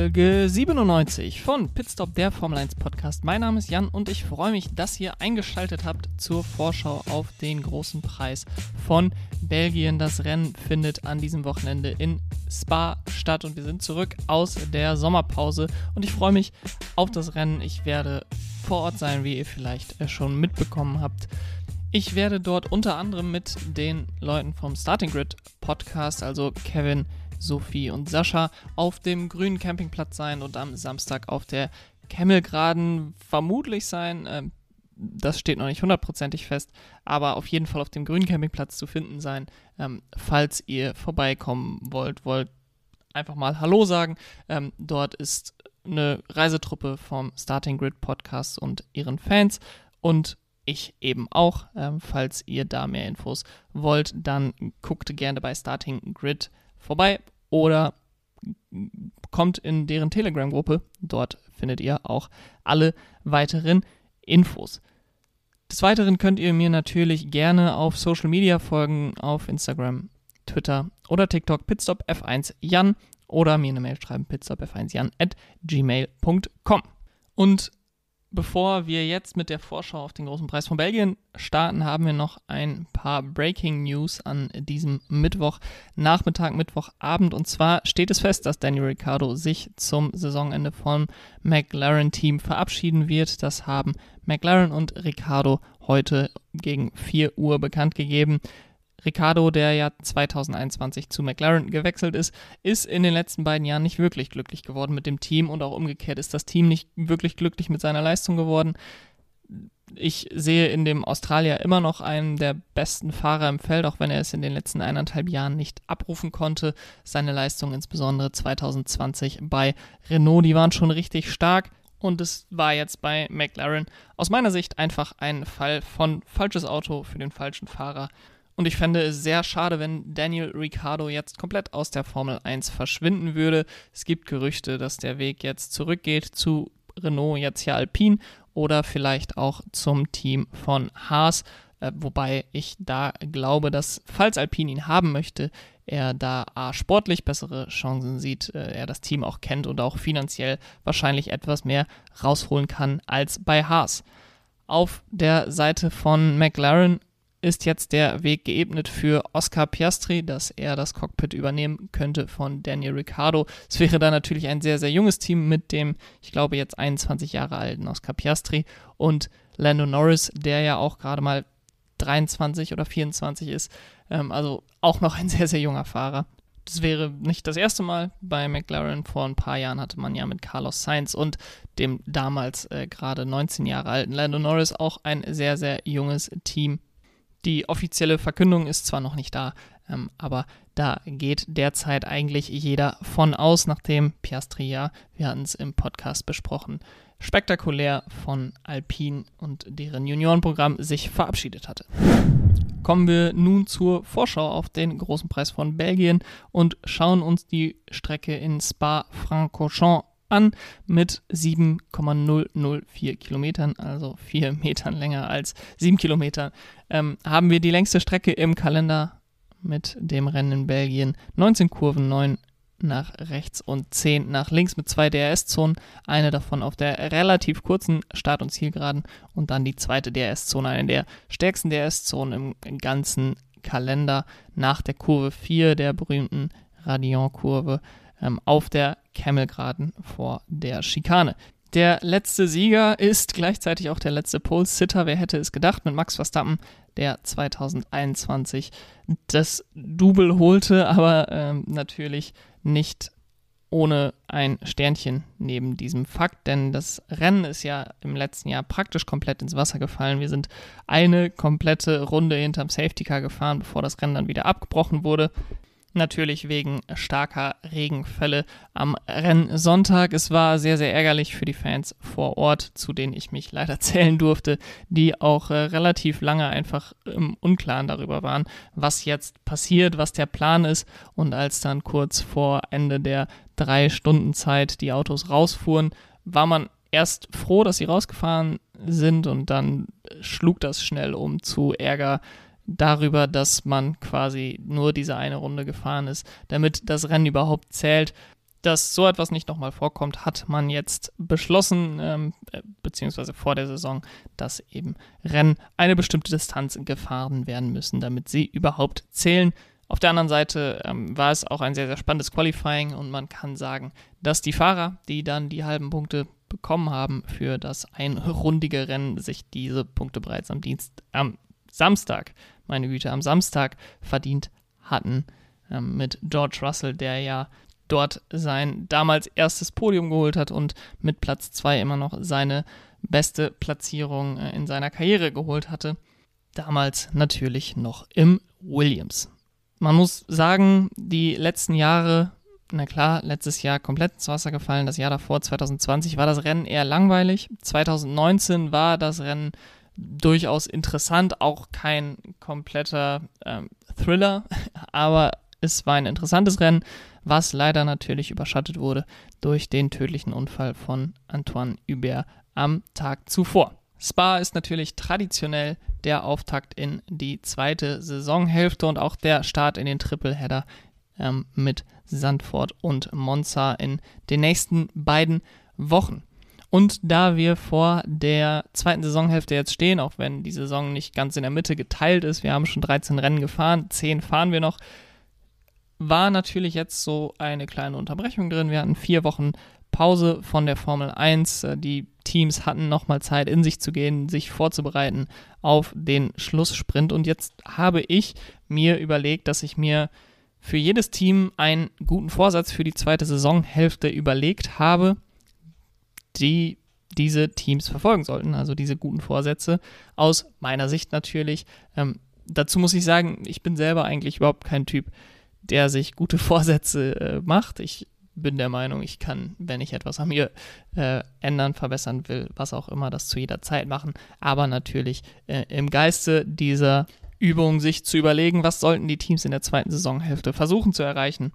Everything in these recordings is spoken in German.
Folge 97 von Pitstop, der Formel 1 Podcast. Mein Name ist Jan und ich freue mich, dass ihr eingeschaltet habt zur Vorschau auf den großen Preis von Belgien. Das Rennen findet an diesem Wochenende in Spa statt und wir sind zurück aus der Sommerpause und ich freue mich auf das Rennen. Ich werde vor Ort sein, wie ihr vielleicht schon mitbekommen habt. Ich werde dort unter anderem mit den Leuten vom Starting Grid Podcast, also Kevin, Sophie und Sascha auf dem grünen Campingplatz sein und am Samstag auf der Kemmelgraden vermutlich sein. Ähm, das steht noch nicht hundertprozentig fest, aber auf jeden Fall auf dem grünen Campingplatz zu finden sein. Ähm, falls ihr vorbeikommen wollt, wollt einfach mal Hallo sagen. Ähm, dort ist eine Reisetruppe vom Starting Grid Podcast und ihren Fans und ich eben auch. Ähm, falls ihr da mehr Infos wollt, dann guckt gerne bei Starting Grid vorbei oder kommt in deren Telegram-Gruppe. Dort findet ihr auch alle weiteren Infos. Des Weiteren könnt ihr mir natürlich gerne auf Social Media folgen, auf Instagram, Twitter oder TikTok, Pitstop F1 Jan oder mir eine Mail schreiben, pitstopf1jan at gmail.com. Und Bevor wir jetzt mit der Vorschau auf den großen Preis von Belgien starten, haben wir noch ein paar Breaking News an diesem Mittwoch, Nachmittag, Mittwochabend. Und zwar steht es fest, dass Daniel Ricciardo sich zum Saisonende vom McLaren-Team verabschieden wird. Das haben McLaren und Ricciardo heute gegen 4 Uhr bekannt gegeben. Ricardo, der ja 2021 zu McLaren gewechselt ist, ist in den letzten beiden Jahren nicht wirklich glücklich geworden mit dem Team und auch umgekehrt ist das Team nicht wirklich glücklich mit seiner Leistung geworden. Ich sehe in dem Australier immer noch einen der besten Fahrer im Feld, auch wenn er es in den letzten eineinhalb Jahren nicht abrufen konnte. Seine Leistung insbesondere 2020 bei Renault, die waren schon richtig stark. Und es war jetzt bei McLaren aus meiner Sicht einfach ein Fall von falsches Auto für den falschen Fahrer. Und ich fände es sehr schade, wenn Daniel Ricciardo jetzt komplett aus der Formel 1 verschwinden würde. Es gibt Gerüchte, dass der Weg jetzt zurückgeht zu Renault, jetzt hier Alpine oder vielleicht auch zum Team von Haas. Äh, wobei ich da glaube, dass, falls Alpine ihn haben möchte, er da A, sportlich bessere Chancen sieht, äh, er das Team auch kennt und auch finanziell wahrscheinlich etwas mehr rausholen kann als bei Haas. Auf der Seite von McLaren ist jetzt der Weg geebnet für Oscar Piastri, dass er das Cockpit übernehmen könnte von Daniel Ricciardo. Es wäre da natürlich ein sehr, sehr junges Team mit dem, ich glaube, jetzt 21 Jahre alten Oscar Piastri und Lando Norris, der ja auch gerade mal 23 oder 24 ist. Ähm, also auch noch ein sehr, sehr junger Fahrer. Das wäre nicht das erste Mal bei McLaren. Vor ein paar Jahren hatte man ja mit Carlos Sainz und dem damals äh, gerade 19 Jahre alten Lando Norris auch ein sehr, sehr junges Team die offizielle Verkündung ist zwar noch nicht da, ähm, aber da geht derzeit eigentlich jeder von aus, nachdem Piastri ja, wir hatten es im Podcast besprochen, spektakulär von Alpine und deren Juniorenprogramm sich verabschiedet hatte. Kommen wir nun zur Vorschau auf den großen Preis von Belgien und schauen uns die Strecke in Spa-Francorchamps an mit 7,004 Kilometern, also 4 Metern länger als 7 Kilometer, ähm, haben wir die längste Strecke im Kalender mit dem Rennen in Belgien. 19 Kurven, 9 nach rechts und 10 nach links mit zwei DRS-Zonen. Eine davon auf der relativ kurzen Start- und Zielgeraden und dann die zweite DRS-Zone, eine der stärksten DRS-Zonen im ganzen Kalender nach der Kurve 4 der berühmten Radion-Kurve ähm, auf der Camelgraden vor der Schikane. Der letzte Sieger ist gleichzeitig auch der letzte Pole-Sitter. Wer hätte es gedacht mit Max Verstappen, der 2021 das Double holte, aber ähm, natürlich nicht ohne ein Sternchen neben diesem Fakt, denn das Rennen ist ja im letzten Jahr praktisch komplett ins Wasser gefallen. Wir sind eine komplette Runde hinterm Safety Car gefahren, bevor das Rennen dann wieder abgebrochen wurde. Natürlich wegen starker Regenfälle am Rennsonntag. Es war sehr, sehr ärgerlich für die Fans vor Ort, zu denen ich mich leider zählen durfte, die auch äh, relativ lange einfach im Unklaren darüber waren, was jetzt passiert, was der Plan ist. Und als dann kurz vor Ende der drei Stunden Zeit die Autos rausfuhren, war man erst froh, dass sie rausgefahren sind und dann schlug das schnell um zu Ärger darüber, dass man quasi nur diese eine Runde gefahren ist, damit das Rennen überhaupt zählt. dass so etwas nicht nochmal vorkommt, hat man jetzt beschlossen, ähm, äh, beziehungsweise vor der Saison, dass eben Rennen eine bestimmte Distanz gefahren werden müssen, damit sie überhaupt zählen. Auf der anderen Seite ähm, war es auch ein sehr, sehr spannendes Qualifying und man kann sagen, dass die Fahrer, die dann die halben Punkte bekommen haben für das einrundige Rennen, sich diese Punkte bereits am Dienst, am Samstag, meine Güte, am Samstag verdient hatten ähm, mit George Russell, der ja dort sein damals erstes Podium geholt hat und mit Platz 2 immer noch seine beste Platzierung äh, in seiner Karriere geholt hatte. Damals natürlich noch im Williams. Man muss sagen, die letzten Jahre, na klar, letztes Jahr komplett ins Wasser gefallen. Das Jahr davor, 2020, war das Rennen eher langweilig. 2019 war das Rennen durchaus interessant, auch kein kompletter ähm, Thriller, aber es war ein interessantes Rennen was leider natürlich überschattet wurde durch den tödlichen Unfall von Antoine Hubert am Tag zuvor. Spa ist natürlich traditionell der Auftakt in die zweite Saisonhälfte und auch der Start in den Tripleheader ähm, mit Sandford und Monza in den nächsten beiden Wochen. Und da wir vor der zweiten Saisonhälfte jetzt stehen, auch wenn die Saison nicht ganz in der Mitte geteilt ist, wir haben schon 13 Rennen gefahren, 10 fahren wir noch, war natürlich jetzt so eine kleine Unterbrechung drin. Wir hatten vier Wochen Pause von der Formel 1. Äh, die Teams hatten nochmal Zeit, in sich zu gehen, sich vorzubereiten auf den Schlusssprint. Und jetzt habe ich mir überlegt, dass ich mir für jedes Team einen guten Vorsatz für die zweite Saisonhälfte überlegt habe, die diese Teams verfolgen sollten. Also diese guten Vorsätze. Aus meiner Sicht natürlich. Ähm, dazu muss ich sagen, ich bin selber eigentlich überhaupt kein Typ, der sich gute Vorsätze äh, macht. Ich bin der Meinung, ich kann, wenn ich etwas an mir äh, ändern, verbessern will, was auch immer, das zu jeder Zeit machen. Aber natürlich äh, im Geiste dieser Übung, sich zu überlegen, was sollten die Teams in der zweiten Saisonhälfte versuchen zu erreichen,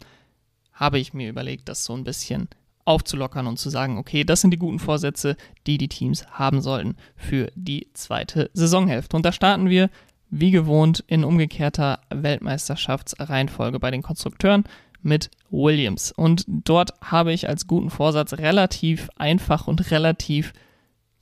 habe ich mir überlegt, das so ein bisschen aufzulockern und zu sagen, okay, das sind die guten Vorsätze, die die Teams haben sollten für die zweite Saisonhälfte. Und da starten wir wie gewohnt in umgekehrter Weltmeisterschaftsreihenfolge bei den Konstrukteuren mit Williams. Und dort habe ich als guten Vorsatz relativ einfach und relativ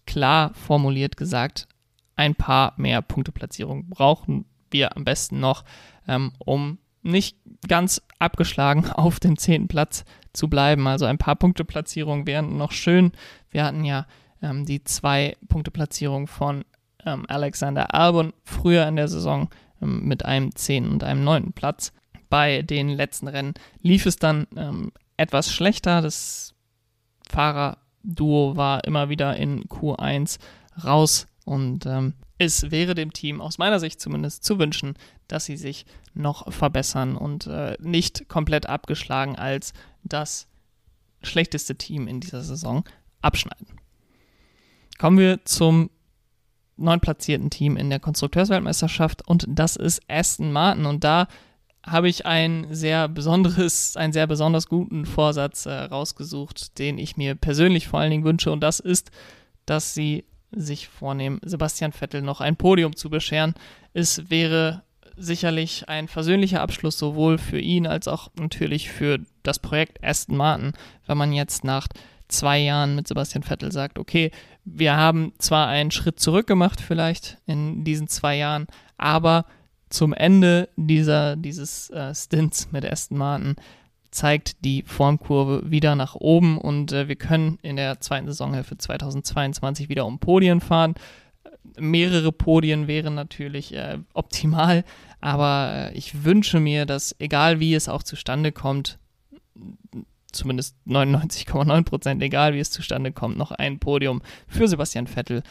klar formuliert gesagt, ein paar mehr Punkteplatzierungen brauchen wir am besten noch, ähm, um nicht ganz abgeschlagen auf dem zehnten Platz zu bleiben. Also ein paar Punkteplatzierungen wären noch schön. Wir hatten ja ähm, die zwei Punkteplatzierungen von ähm, Alexander Albon früher in der Saison ähm, mit einem 10. und einem 9. Platz. Bei den letzten Rennen lief es dann ähm, etwas schlechter. Das Fahrerduo war immer wieder in Q1 raus und ähm, es wäre dem Team aus meiner Sicht zumindest zu wünschen, dass sie sich noch verbessern und äh, nicht komplett abgeschlagen als das schlechteste Team in dieser Saison abschneiden. Kommen wir zum neunplatzierten Team in der Konstrukteursweltmeisterschaft und das ist Aston Martin. Und da habe ich ein sehr besonderes, einen sehr besonders guten Vorsatz äh, rausgesucht, den ich mir persönlich vor allen Dingen wünsche. Und das ist, dass sie sich vornehmen, Sebastian Vettel noch ein Podium zu bescheren. Es wäre sicherlich ein versöhnlicher Abschluss sowohl für ihn als auch natürlich für das Projekt Aston Martin, wenn man jetzt nach zwei Jahren mit Sebastian Vettel sagt, okay, wir haben zwar einen Schritt zurück gemacht vielleicht in diesen zwei Jahren, aber zum Ende dieser, dieses äh, Stints mit Aston Martin zeigt die Formkurve wieder nach oben und äh, wir können in der zweiten Saisonhälfte 2022 wieder um Podien fahren. Mehrere Podien wären natürlich äh, optimal, aber äh, ich wünsche mir, dass egal wie es auch zustande kommt, zumindest 99,9 Prozent, egal wie es zustande kommt, noch ein Podium für Sebastian Vettel.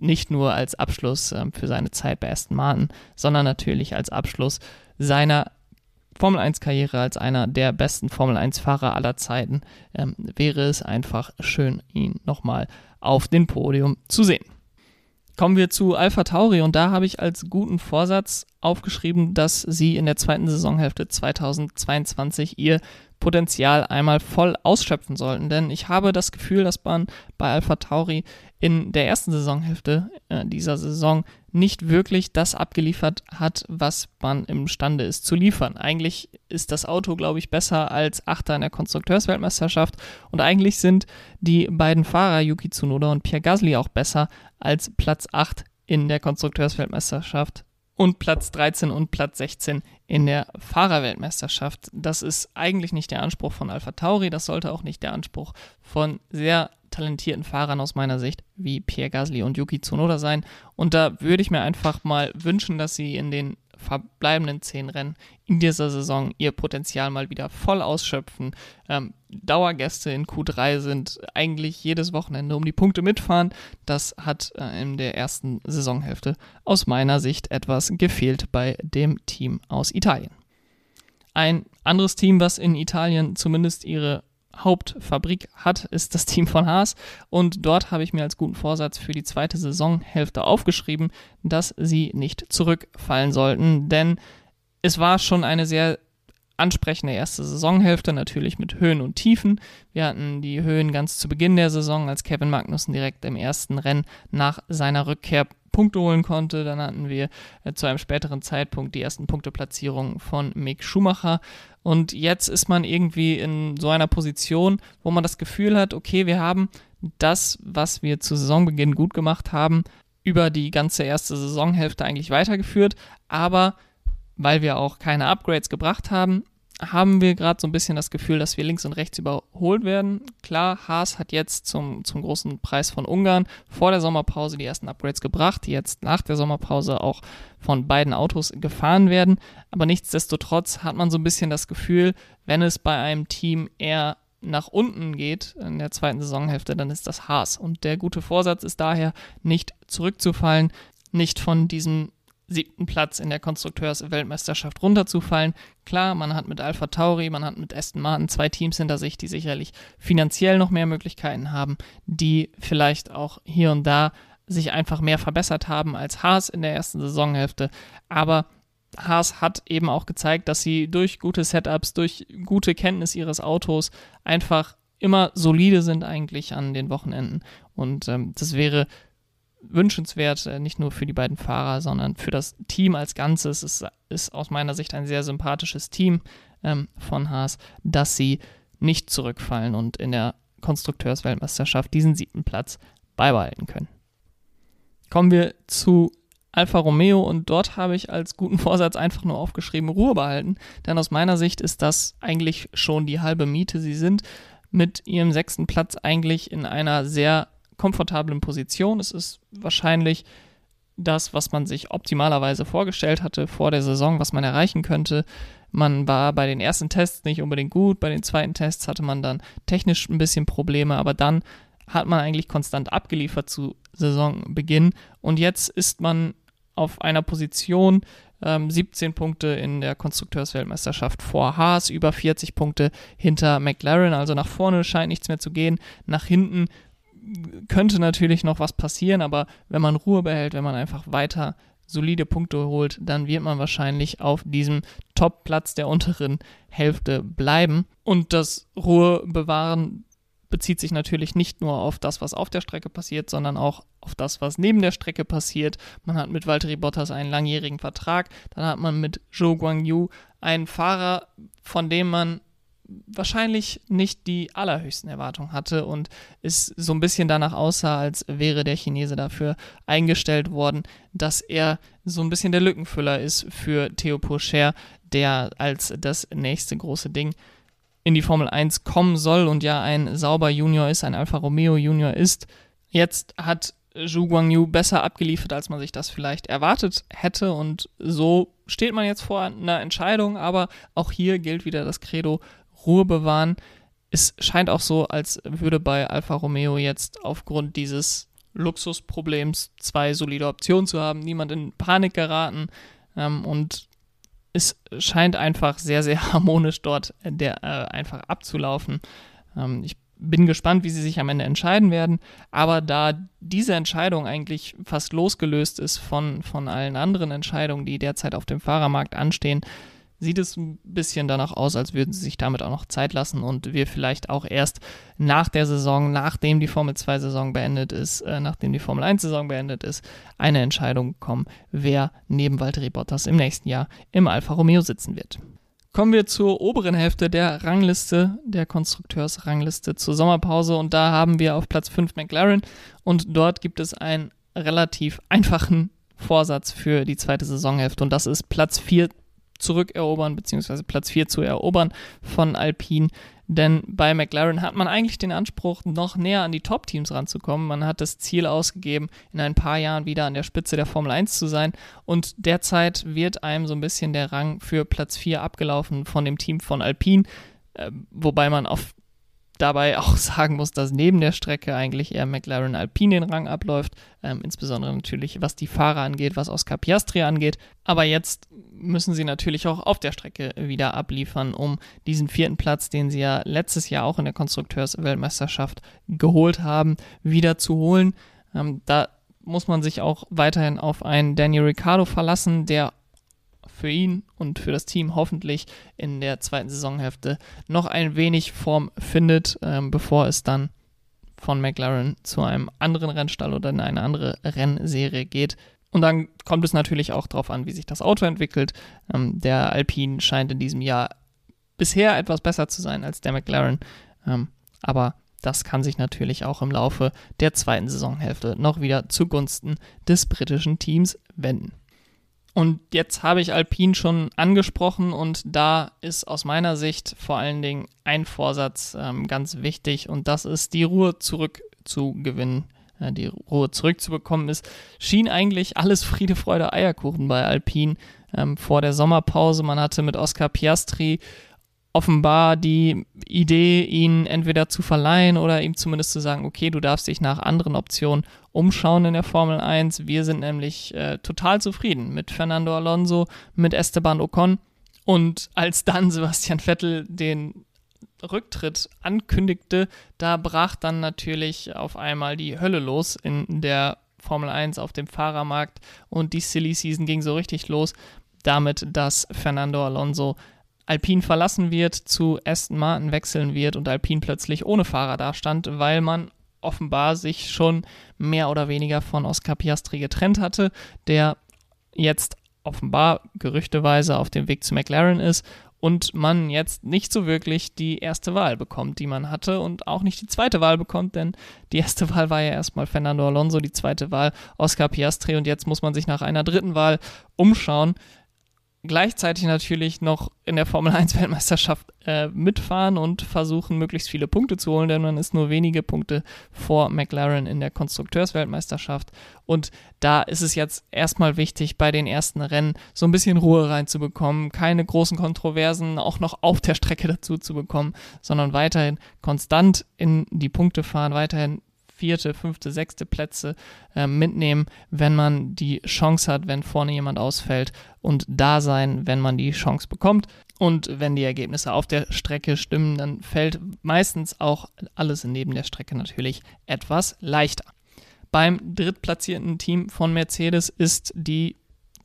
Nicht nur als Abschluss ähm, für seine Zeit bei Aston Martin, sondern natürlich als Abschluss seiner Formel 1-Karriere als einer der besten Formel 1-Fahrer aller Zeiten. Ähm, wäre es einfach schön, ihn nochmal auf dem Podium zu sehen. Kommen wir zu Alpha Tauri und da habe ich als guten Vorsatz aufgeschrieben, dass sie in der zweiten Saisonhälfte 2022 ihr Potenzial einmal voll ausschöpfen sollten. Denn ich habe das Gefühl, dass man bei Alpha Tauri in der ersten Saisonhälfte äh, dieser Saison nicht wirklich das abgeliefert hat, was man imstande ist zu liefern. Eigentlich ist das Auto, glaube ich, besser als Achter in der Konstrukteursweltmeisterschaft und eigentlich sind die beiden Fahrer Yuki Tsunoda und Pierre Gasly auch besser als Platz 8 in der Konstrukteursweltmeisterschaft und Platz 13 und Platz 16 in der Fahrerweltmeisterschaft. Das ist eigentlich nicht der Anspruch von Alpha Tauri, das sollte auch nicht der Anspruch von sehr talentierten Fahrern aus meiner Sicht wie Pierre Gasly und Yuki Tsunoda sein. Und da würde ich mir einfach mal wünschen, dass sie in den verbleibenden zehn Rennen in dieser Saison ihr Potenzial mal wieder voll ausschöpfen. Ähm, Dauergäste in Q3 sind eigentlich jedes Wochenende um die Punkte mitfahren. Das hat äh, in der ersten Saisonhälfte aus meiner Sicht etwas gefehlt bei dem Team aus Italien. Ein anderes Team, was in Italien zumindest ihre Hauptfabrik hat, ist das Team von Haas. Und dort habe ich mir als guten Vorsatz für die zweite Saisonhälfte aufgeschrieben, dass sie nicht zurückfallen sollten. Denn es war schon eine sehr ansprechende erste Saisonhälfte, natürlich mit Höhen und Tiefen. Wir hatten die Höhen ganz zu Beginn der Saison, als Kevin Magnussen direkt im ersten Rennen nach seiner Rückkehr Punkte holen konnte. Dann hatten wir äh, zu einem späteren Zeitpunkt die ersten Punkteplatzierungen von Mick Schumacher. Und jetzt ist man irgendwie in so einer Position, wo man das Gefühl hat, okay, wir haben das, was wir zu Saisonbeginn gut gemacht haben, über die ganze erste Saisonhälfte eigentlich weitergeführt. Aber weil wir auch keine Upgrades gebracht haben, haben wir gerade so ein bisschen das Gefühl, dass wir links und rechts überholt werden. Klar, Haas hat jetzt zum, zum großen Preis von Ungarn vor der Sommerpause die ersten Upgrades gebracht, die jetzt nach der Sommerpause auch von beiden Autos gefahren werden. Aber nichtsdestotrotz hat man so ein bisschen das Gefühl, wenn es bei einem Team eher nach unten geht in der zweiten Saisonhälfte, dann ist das Haas. Und der gute Vorsatz ist daher, nicht zurückzufallen, nicht von diesem siebten Platz in der Konstrukteursweltmeisterschaft runterzufallen. Klar, man hat mit Alpha Tauri, man hat mit Aston Martin zwei Teams hinter sich, die sicherlich finanziell noch mehr Möglichkeiten haben, die vielleicht auch hier und da sich einfach mehr verbessert haben als Haas in der ersten Saisonhälfte. Aber Haas hat eben auch gezeigt, dass sie durch gute Setups, durch gute Kenntnis ihres Autos einfach immer solide sind eigentlich an den Wochenenden. Und ähm, das wäre wünschenswert, äh, nicht nur für die beiden Fahrer, sondern für das Team als Ganzes. Es ist aus meiner Sicht ein sehr sympathisches Team ähm, von Haas, dass sie nicht zurückfallen und in der Konstrukteursweltmeisterschaft diesen siebten Platz beibehalten können. Kommen wir zu Alfa Romeo und dort habe ich als guten Vorsatz einfach nur aufgeschrieben, Ruhe behalten, denn aus meiner Sicht ist das eigentlich schon die halbe Miete. Sie sind mit ihrem sechsten Platz eigentlich in einer sehr komfortablen Position. Es ist wahrscheinlich das, was man sich optimalerweise vorgestellt hatte vor der Saison, was man erreichen könnte. Man war bei den ersten Tests nicht unbedingt gut, bei den zweiten Tests hatte man dann technisch ein bisschen Probleme, aber dann hat man eigentlich konstant abgeliefert zu Saisonbeginn und jetzt ist man auf einer Position, ähm, 17 Punkte in der Konstrukteursweltmeisterschaft vor Haas, über 40 Punkte hinter McLaren, also nach vorne scheint nichts mehr zu gehen, nach hinten könnte natürlich noch was passieren, aber wenn man Ruhe behält, wenn man einfach weiter solide Punkte holt, dann wird man wahrscheinlich auf diesem Top-Platz der unteren Hälfte bleiben. Und das Ruhe bewahren bezieht sich natürlich nicht nur auf das, was auf der Strecke passiert, sondern auch auf das, was neben der Strecke passiert. Man hat mit Valtteri Bottas einen langjährigen Vertrag, dann hat man mit Zhou Guangyu einen Fahrer, von dem man wahrscheinlich nicht die allerhöchsten Erwartungen hatte und es so ein bisschen danach aussah, als wäre der Chinese dafür eingestellt worden, dass er so ein bisschen der Lückenfüller ist für Theo Pourchaire, der als das nächste große Ding in die Formel 1 kommen soll und ja ein sauber Junior ist, ein Alfa Romeo Junior ist. Jetzt hat Zhu Guangyu besser abgeliefert, als man sich das vielleicht erwartet hätte und so steht man jetzt vor einer Entscheidung, aber auch hier gilt wieder das Credo Ruhe bewahren. Es scheint auch so, als würde bei Alfa Romeo jetzt aufgrund dieses Luxusproblems zwei solide Optionen zu haben, niemand in Panik geraten ähm, und es scheint einfach sehr, sehr harmonisch dort äh, der, äh, einfach abzulaufen. Ähm, ich bin gespannt, wie sie sich am Ende entscheiden werden, aber da diese Entscheidung eigentlich fast losgelöst ist von, von allen anderen Entscheidungen, die derzeit auf dem Fahrermarkt anstehen, sieht es ein bisschen danach aus, als würden sie sich damit auch noch Zeit lassen und wir vielleicht auch erst nach der Saison, nachdem die Formel 2 Saison beendet ist, äh, nachdem die Formel 1 Saison beendet ist, eine Entscheidung kommen, wer neben Valtteri Bottas im nächsten Jahr im Alfa Romeo sitzen wird. Kommen wir zur oberen Hälfte der Rangliste, der Konstrukteursrangliste zur Sommerpause und da haben wir auf Platz 5 McLaren und dort gibt es einen relativ einfachen Vorsatz für die zweite Saisonhälfte und das ist Platz 4 zurückerobern, beziehungsweise Platz 4 zu erobern von Alpine. Denn bei McLaren hat man eigentlich den Anspruch, noch näher an die Top-Teams ranzukommen. Man hat das Ziel ausgegeben, in ein paar Jahren wieder an der Spitze der Formel 1 zu sein. Und derzeit wird einem so ein bisschen der Rang für Platz 4 abgelaufen von dem Team von Alpine. Äh, wobei man auf dabei auch sagen muss, dass neben der Strecke eigentlich eher McLaren Alpine den Rang abläuft, ähm, insbesondere natürlich was die Fahrer angeht, was Oscar Piastri angeht. Aber jetzt müssen sie natürlich auch auf der Strecke wieder abliefern, um diesen vierten Platz, den sie ja letztes Jahr auch in der Konstrukteursweltmeisterschaft geholt haben, wieder zu holen. Ähm, da muss man sich auch weiterhin auf einen Daniel Ricciardo verlassen, der für ihn und für das Team hoffentlich in der zweiten Saisonhälfte noch ein wenig Form findet, ähm, bevor es dann von McLaren zu einem anderen Rennstall oder in eine andere Rennserie geht. Und dann kommt es natürlich auch darauf an, wie sich das Auto entwickelt. Ähm, der Alpine scheint in diesem Jahr bisher etwas besser zu sein als der McLaren. Ähm, aber das kann sich natürlich auch im Laufe der zweiten Saisonhälfte noch wieder zugunsten des britischen Teams wenden. Und jetzt habe ich Alpine schon angesprochen und da ist aus meiner Sicht vor allen Dingen ein Vorsatz ähm, ganz wichtig und das ist die Ruhe zurückzugewinnen. Äh, die Ruhe zurückzubekommen ist, schien eigentlich alles Friede, Freude, Eierkuchen bei Alpine ähm, vor der Sommerpause. Man hatte mit Oscar Piastri offenbar die Idee, ihn entweder zu verleihen oder ihm zumindest zu sagen, okay, du darfst dich nach anderen Optionen umschauen in der Formel 1. Wir sind nämlich äh, total zufrieden mit Fernando Alonso, mit Esteban Ocon. Und als dann Sebastian Vettel den Rücktritt ankündigte, da brach dann natürlich auf einmal die Hölle los in der Formel 1 auf dem Fahrermarkt und die Silly Season ging so richtig los damit, dass Fernando Alonso Alpine verlassen wird, zu Aston Martin wechseln wird und Alpine plötzlich ohne Fahrer dastand, weil man offenbar sich schon mehr oder weniger von Oscar Piastri getrennt hatte, der jetzt offenbar gerüchteweise auf dem Weg zu McLaren ist und man jetzt nicht so wirklich die erste Wahl bekommt, die man hatte und auch nicht die zweite Wahl bekommt, denn die erste Wahl war ja erstmal Fernando Alonso, die zweite Wahl Oscar Piastri und jetzt muss man sich nach einer dritten Wahl umschauen gleichzeitig natürlich noch in der Formel 1 Weltmeisterschaft äh, mitfahren und versuchen, möglichst viele Punkte zu holen, denn man ist nur wenige Punkte vor McLaren in der Konstrukteursweltmeisterschaft. Und da ist es jetzt erstmal wichtig, bei den ersten Rennen so ein bisschen Ruhe reinzubekommen, keine großen Kontroversen auch noch auf der Strecke dazu zu bekommen, sondern weiterhin konstant in die Punkte fahren, weiterhin vierte, fünfte, sechste Plätze äh, mitnehmen, wenn man die Chance hat, wenn vorne jemand ausfällt und da sein, wenn man die Chance bekommt. Und wenn die Ergebnisse auf der Strecke stimmen, dann fällt meistens auch alles neben der Strecke natürlich etwas leichter. Beim drittplatzierten Team von Mercedes ist die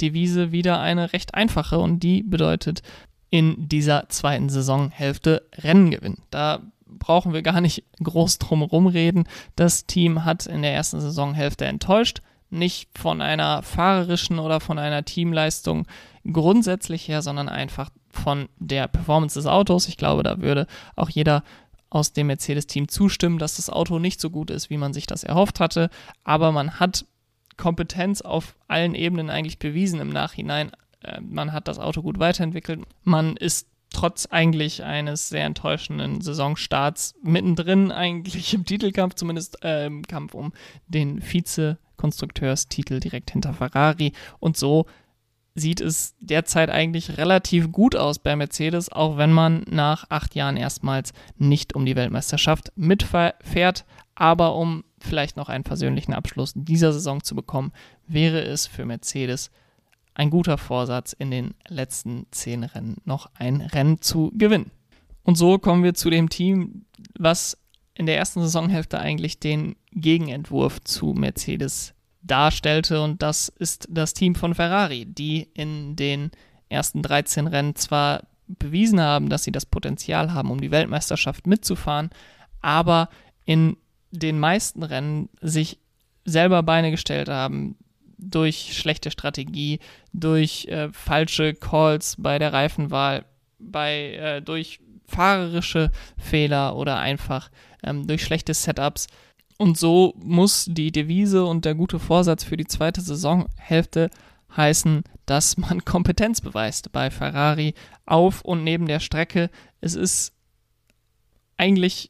Devise wieder eine recht einfache und die bedeutet in dieser zweiten Saisonhälfte Rennen gewinnen. Da brauchen wir gar nicht groß drum reden. Das Team hat in der ersten Saisonhälfte enttäuscht. Nicht von einer fahrerischen oder von einer Teamleistung grundsätzlich her, sondern einfach von der Performance des Autos. Ich glaube, da würde auch jeder aus dem Mercedes-Team zustimmen, dass das Auto nicht so gut ist, wie man sich das erhofft hatte. Aber man hat Kompetenz auf allen Ebenen eigentlich bewiesen im Nachhinein. Äh, man hat das Auto gut weiterentwickelt. Man ist trotz eigentlich eines sehr enttäuschenden Saisonstarts mittendrin eigentlich im Titelkampf, zumindest äh, im Kampf um den Vize-Konstrukteurstitel direkt hinter Ferrari. Und so sieht es derzeit eigentlich relativ gut aus bei Mercedes, auch wenn man nach acht Jahren erstmals nicht um die Weltmeisterschaft mitfährt. Aber um vielleicht noch einen versöhnlichen Abschluss dieser Saison zu bekommen, wäre es für Mercedes ein guter Vorsatz, in den letzten zehn Rennen noch ein Rennen zu gewinnen. Und so kommen wir zu dem Team, was in der ersten Saisonhälfte eigentlich den Gegenentwurf zu Mercedes darstellte. Und das ist das Team von Ferrari, die in den ersten 13 Rennen zwar bewiesen haben, dass sie das Potenzial haben, um die Weltmeisterschaft mitzufahren, aber in den meisten Rennen sich selber Beine gestellt haben durch schlechte Strategie, durch äh, falsche Calls bei der Reifenwahl, bei äh, durch fahrerische Fehler oder einfach ähm, durch schlechte Setups. Und so muss die Devise und der gute Vorsatz für die zweite Saisonhälfte heißen, dass man Kompetenz beweist bei Ferrari auf und neben der Strecke. Es ist eigentlich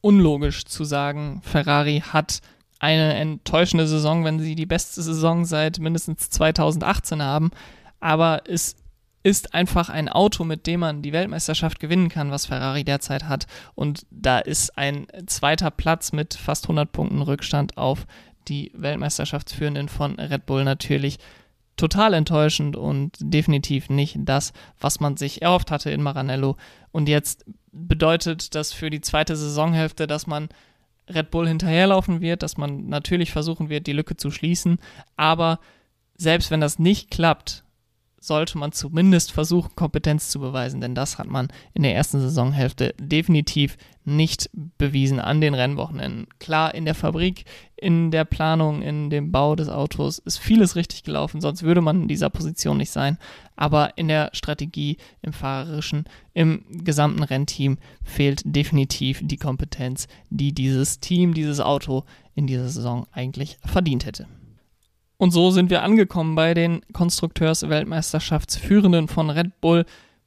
unlogisch zu sagen, Ferrari hat eine enttäuschende Saison, wenn sie die beste Saison seit mindestens 2018 haben. Aber es ist einfach ein Auto, mit dem man die Weltmeisterschaft gewinnen kann, was Ferrari derzeit hat. Und da ist ein zweiter Platz mit fast 100 Punkten Rückstand auf die Weltmeisterschaftsführenden von Red Bull natürlich total enttäuschend und definitiv nicht das, was man sich erhofft hatte in Maranello. Und jetzt bedeutet das für die zweite Saisonhälfte, dass man Red Bull hinterherlaufen wird, dass man natürlich versuchen wird, die Lücke zu schließen. Aber selbst wenn das nicht klappt, sollte man zumindest versuchen, Kompetenz zu beweisen, denn das hat man in der ersten Saisonhälfte definitiv nicht bewiesen an den Rennwochenenden. Klar, in der Fabrik, in der Planung, in dem Bau des Autos ist vieles richtig gelaufen, sonst würde man in dieser Position nicht sein. Aber in der Strategie, im Fahrerischen, im gesamten Rennteam fehlt definitiv die Kompetenz, die dieses Team, dieses Auto in dieser Saison eigentlich verdient hätte. Und so sind wir angekommen bei den Konstrukteurs-Weltmeisterschaftsführenden von Red Bull.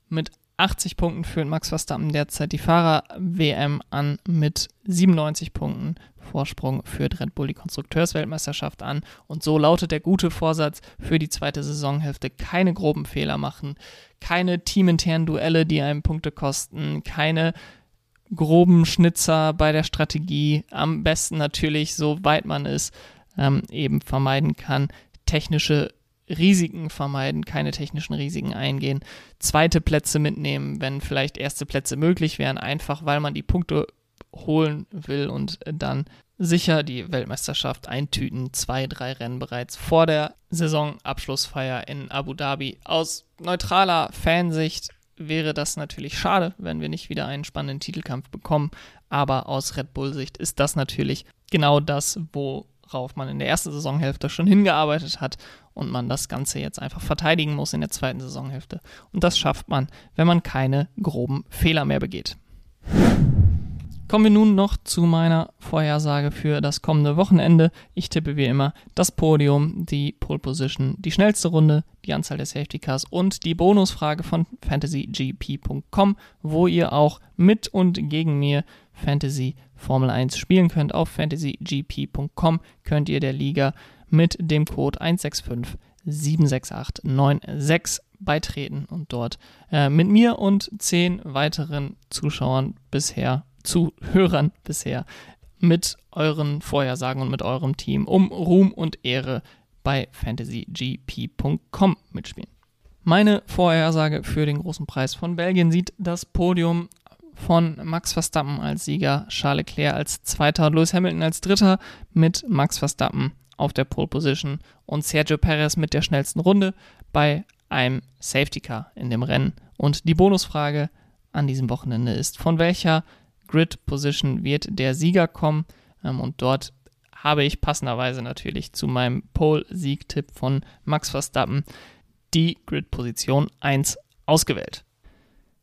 Mit 80 Punkten führt Max Verstappen derzeit die Fahrer-WM an. Mit 97 Punkten Vorsprung führt Red Bull die Konstrukteurs-Weltmeisterschaft an. Und so lautet der gute Vorsatz für die zweite Saisonhälfte: keine groben Fehler machen, keine teaminternen Duelle, die einem Punkte kosten, keine groben Schnitzer bei der Strategie. Am besten natürlich, soweit man ist, ähm, eben vermeiden kann, technische Risiken vermeiden, keine technischen Risiken eingehen, zweite Plätze mitnehmen, wenn vielleicht erste Plätze möglich wären, einfach weil man die Punkte holen will und dann sicher die Weltmeisterschaft eintüten. Zwei, drei Rennen bereits vor der Saisonabschlussfeier in Abu Dhabi. Aus neutraler Fansicht wäre das natürlich schade, wenn wir nicht wieder einen spannenden Titelkampf bekommen. Aber aus Red Bull-Sicht ist das natürlich genau das, wo worauf man in der ersten Saisonhälfte schon hingearbeitet hat und man das Ganze jetzt einfach verteidigen muss in der zweiten Saisonhälfte. Und das schafft man, wenn man keine groben Fehler mehr begeht. Kommen wir nun noch zu meiner Vorhersage für das kommende Wochenende. Ich tippe wie immer das Podium, die Pole Position, die schnellste Runde, die Anzahl der Safety Cars und die Bonusfrage von fantasygp.com, wo ihr auch mit und gegen mir Fantasy Formel 1 spielen könnt. Auf fantasygp.com könnt ihr der Liga mit dem Code 165 beitreten und dort äh, mit mir und zehn weiteren Zuschauern bisher, Zuhörern bisher, mit euren Vorhersagen und mit eurem Team um Ruhm und Ehre bei fantasygp.com mitspielen. Meine Vorhersage für den großen Preis von Belgien sieht das Podium von Max Verstappen als Sieger, Charles Leclerc als Zweiter, Lewis Hamilton als Dritter mit Max Verstappen auf der Pole Position und Sergio Perez mit der schnellsten Runde bei einem Safety Car in dem Rennen. Und die Bonusfrage an diesem Wochenende ist, von welcher Grid Position wird der Sieger kommen? Ähm, und dort habe ich passenderweise natürlich zu meinem Pole-Sieg-Tipp von Max Verstappen die Grid-Position 1 ausgewählt.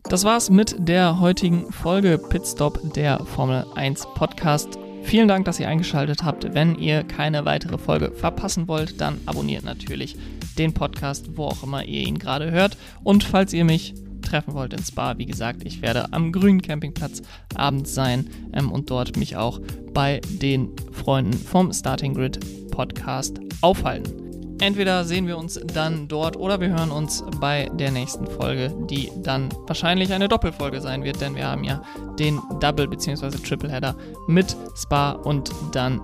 Das war's mit der heutigen Folge Pitstop der Formel 1 Podcast. Vielen Dank, dass ihr eingeschaltet habt. Wenn ihr keine weitere Folge verpassen wollt, dann abonniert natürlich den Podcast, wo auch immer ihr ihn gerade hört. Und falls ihr mich treffen wollt in Spa, wie gesagt, ich werde am grünen Campingplatz abends sein ähm, und dort mich auch bei den Freunden vom Starting Grid Podcast aufhalten. Entweder sehen wir uns dann dort oder wir hören uns bei der nächsten Folge, die dann wahrscheinlich eine Doppelfolge sein wird, denn wir haben ja den Double- bzw. Triple-Header mit Spa und dann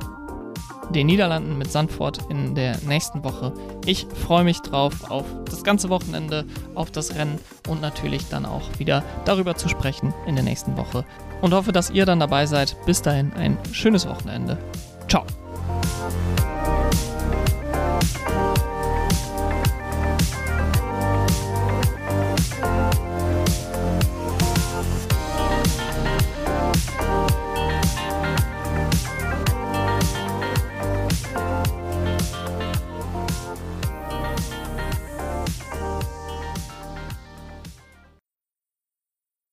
den Niederlanden mit Sandford in der nächsten Woche. Ich freue mich drauf auf das ganze Wochenende, auf das Rennen und natürlich dann auch wieder darüber zu sprechen in der nächsten Woche. Und hoffe, dass ihr dann dabei seid. Bis dahin ein schönes Wochenende. Ciao.